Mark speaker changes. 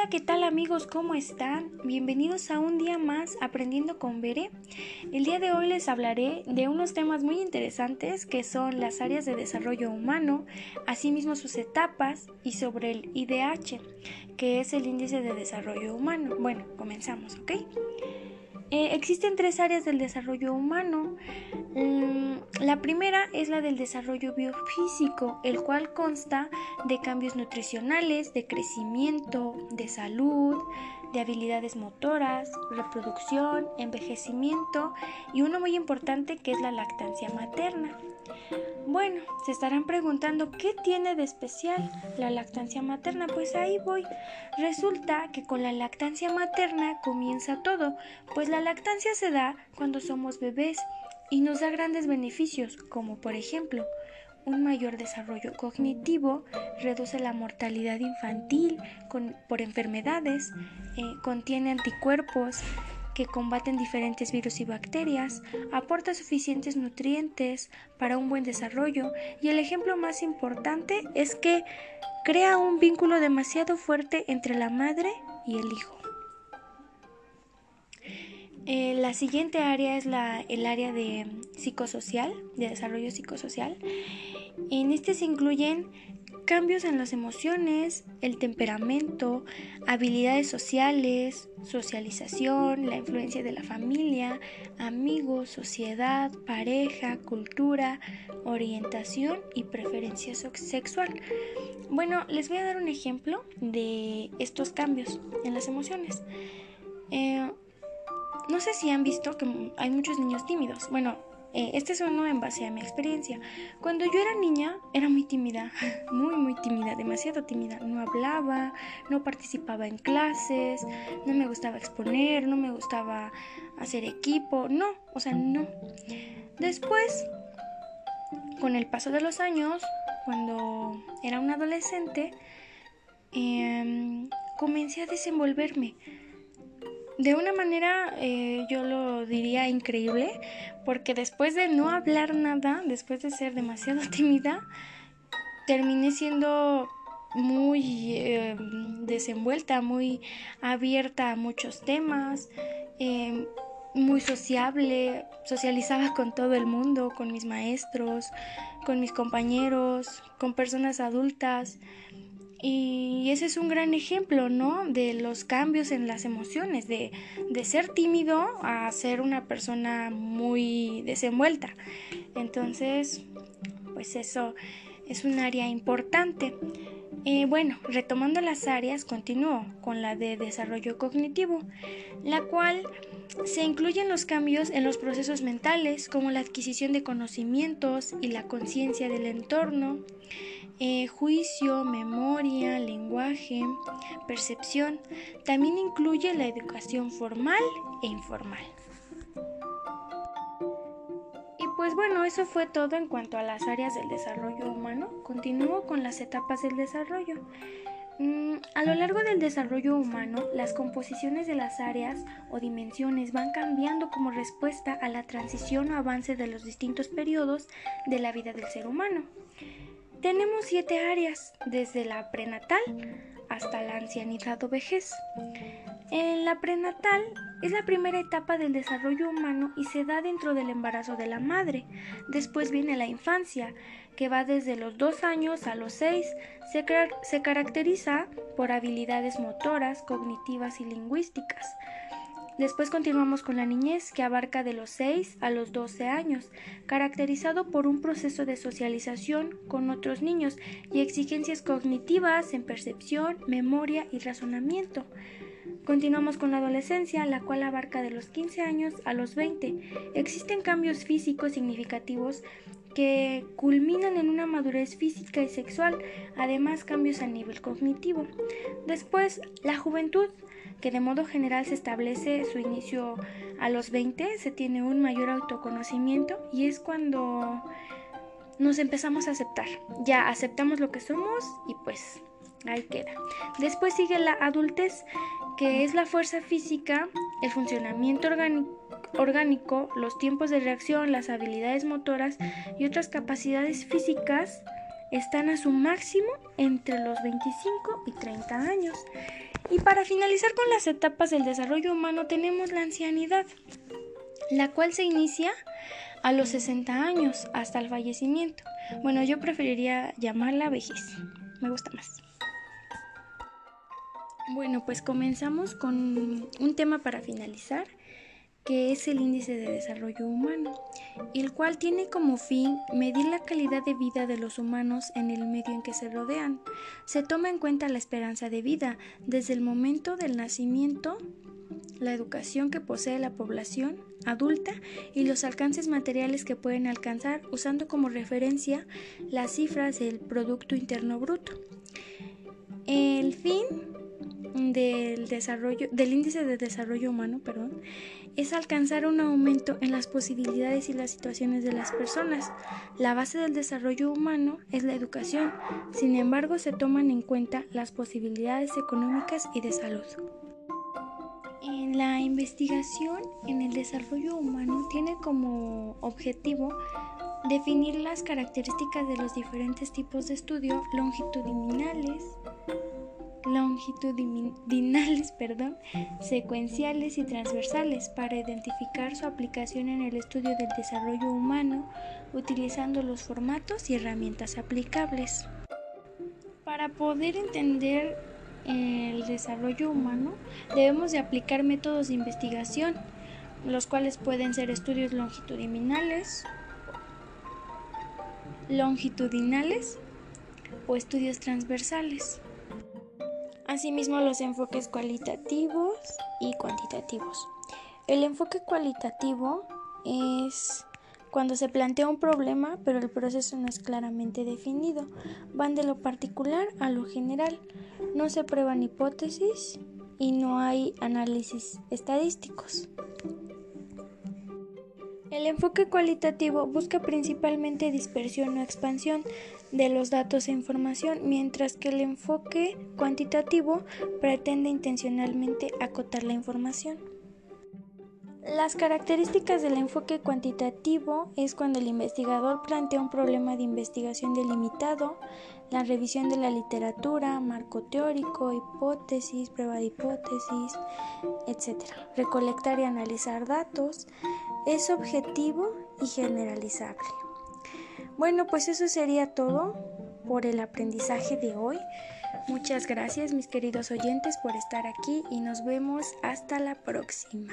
Speaker 1: Hola, ¿qué tal amigos? ¿Cómo están? Bienvenidos a un día más aprendiendo con Bere. El día de hoy les hablaré de unos temas muy interesantes que son las áreas de desarrollo humano, asimismo sus etapas y sobre el IDH, que es el índice de desarrollo humano. Bueno, comenzamos, ¿ok? Eh, existen tres áreas del desarrollo humano. Mm, la primera es la del desarrollo biofísico, el cual consta de cambios nutricionales, de crecimiento, de salud, de habilidades motoras, reproducción, envejecimiento y uno muy importante que es la lactancia materna. Bueno, se estarán preguntando qué tiene de especial la lactancia materna. Pues ahí voy. Resulta que con la lactancia materna comienza todo, pues la lactancia se da cuando somos bebés y nos da grandes beneficios, como por ejemplo un mayor desarrollo cognitivo, reduce la mortalidad infantil por enfermedades, eh, contiene anticuerpos que combaten diferentes virus y bacterias, aporta suficientes nutrientes para un buen desarrollo y el ejemplo más importante es que crea un vínculo demasiado fuerte entre la madre y el hijo. Eh, la siguiente área es la, el área de psicosocial, de desarrollo psicosocial. En este se incluyen cambios en las emociones, el temperamento, habilidades sociales, socialización, la influencia de la familia, amigos, sociedad, pareja, cultura, orientación y preferencia sexual. Bueno, les voy a dar un ejemplo de estos cambios en las emociones. Eh, no sé si han visto que hay muchos niños tímidos. Bueno, eh, este es uno en base a mi experiencia. Cuando yo era niña, era muy tímida, muy, muy tímida, demasiado tímida. No hablaba, no participaba en clases, no me gustaba exponer, no me gustaba hacer equipo, no, o sea, no. Después, con el paso de los años, cuando era un adolescente, em, comencé a desenvolverme de una manera eh, yo lo diría increíble, porque después de no hablar nada, después de ser demasiado tímida, terminé siendo muy eh, desenvuelta, muy abierta a muchos temas, eh, muy sociable, socializaba con todo el mundo, con mis maestros, con mis compañeros, con personas adultas. Y ese es un gran ejemplo, ¿no? De los cambios en las emociones, de, ser tímido a ser una persona muy desenvuelta. Entonces, pues eso es un área importante. Eh, bueno, retomando las áreas, continúo con la de desarrollo cognitivo, la cual se incluyen los cambios en los procesos mentales, como la adquisición de conocimientos y la conciencia del entorno, eh, juicio, memoria, lenguaje, percepción. También incluye la educación formal e informal. Y pues bueno, eso fue todo en cuanto a las áreas del desarrollo humano. Continúo con las etapas del desarrollo. Mm, a lo largo del desarrollo humano, las composiciones de las áreas o dimensiones van cambiando como respuesta a la transición o avance de los distintos periodos de la vida del ser humano. Tenemos siete áreas, desde la prenatal hasta la ancianidad o vejez. En la prenatal es la primera etapa del desarrollo humano y se da dentro del embarazo de la madre. Después viene la infancia, que va desde los dos años a los seis. Se, se caracteriza por habilidades motoras, cognitivas y lingüísticas. Después continuamos con la niñez, que abarca de los 6 a los 12 años, caracterizado por un proceso de socialización con otros niños y exigencias cognitivas en percepción, memoria y razonamiento. Continuamos con la adolescencia, la cual abarca de los 15 años a los 20. Existen cambios físicos significativos que culminan en una madurez física y sexual, además cambios a nivel cognitivo. Después, la juventud, que de modo general se establece su inicio a los 20, se tiene un mayor autoconocimiento y es cuando nos empezamos a aceptar. Ya aceptamos lo que somos y pues ahí queda. Después sigue la adultez, que es la fuerza física, el funcionamiento orgánico, los tiempos de reacción, las habilidades motoras y otras capacidades físicas están a su máximo entre los 25 y 30 años. Y para finalizar con las etapas del desarrollo humano tenemos la ancianidad, la cual se inicia a los 60 años hasta el fallecimiento. Bueno, yo preferiría llamarla vejez, me gusta más. Bueno, pues comenzamos con un tema para finalizar, que es el índice de desarrollo humano, el cual tiene como fin medir la calidad de vida de los humanos en el medio en que se rodean. Se toma en cuenta la esperanza de vida desde el momento del nacimiento, la educación que posee la población adulta y los alcances materiales que pueden alcanzar usando como referencia las cifras del Producto Interno Bruto. El fin del desarrollo del índice de desarrollo humano, perdón, es alcanzar un aumento en las posibilidades y las situaciones de las personas. La base del desarrollo humano es la educación, sin embargo se toman en cuenta las posibilidades económicas y de salud. En la investigación en el desarrollo humano tiene como objetivo definir las características de los diferentes tipos de estudio longitudinales, longitudinales, perdón, secuenciales y transversales para identificar su aplicación en el estudio del desarrollo humano utilizando los formatos y herramientas aplicables. Para poder entender el desarrollo humano debemos de aplicar métodos de investigación, los cuales pueden ser estudios longitudinales, longitudinales o estudios transversales. Asimismo, los enfoques cualitativos y cuantitativos. El enfoque cualitativo es cuando se plantea un problema, pero el proceso no es claramente definido. Van de lo particular a lo general. No se prueban hipótesis y no hay análisis estadísticos. El enfoque cualitativo busca principalmente dispersión o expansión de los datos e información, mientras que el enfoque cuantitativo pretende intencionalmente acotar la información. Las características del enfoque cuantitativo es cuando el investigador plantea un problema de investigación delimitado, la revisión de la literatura, marco teórico, hipótesis, prueba de hipótesis, etc. Recolectar y analizar datos es objetivo y generalizable. Bueno, pues eso sería todo por el aprendizaje de hoy. Muchas gracias mis queridos oyentes por estar aquí y nos vemos hasta la próxima.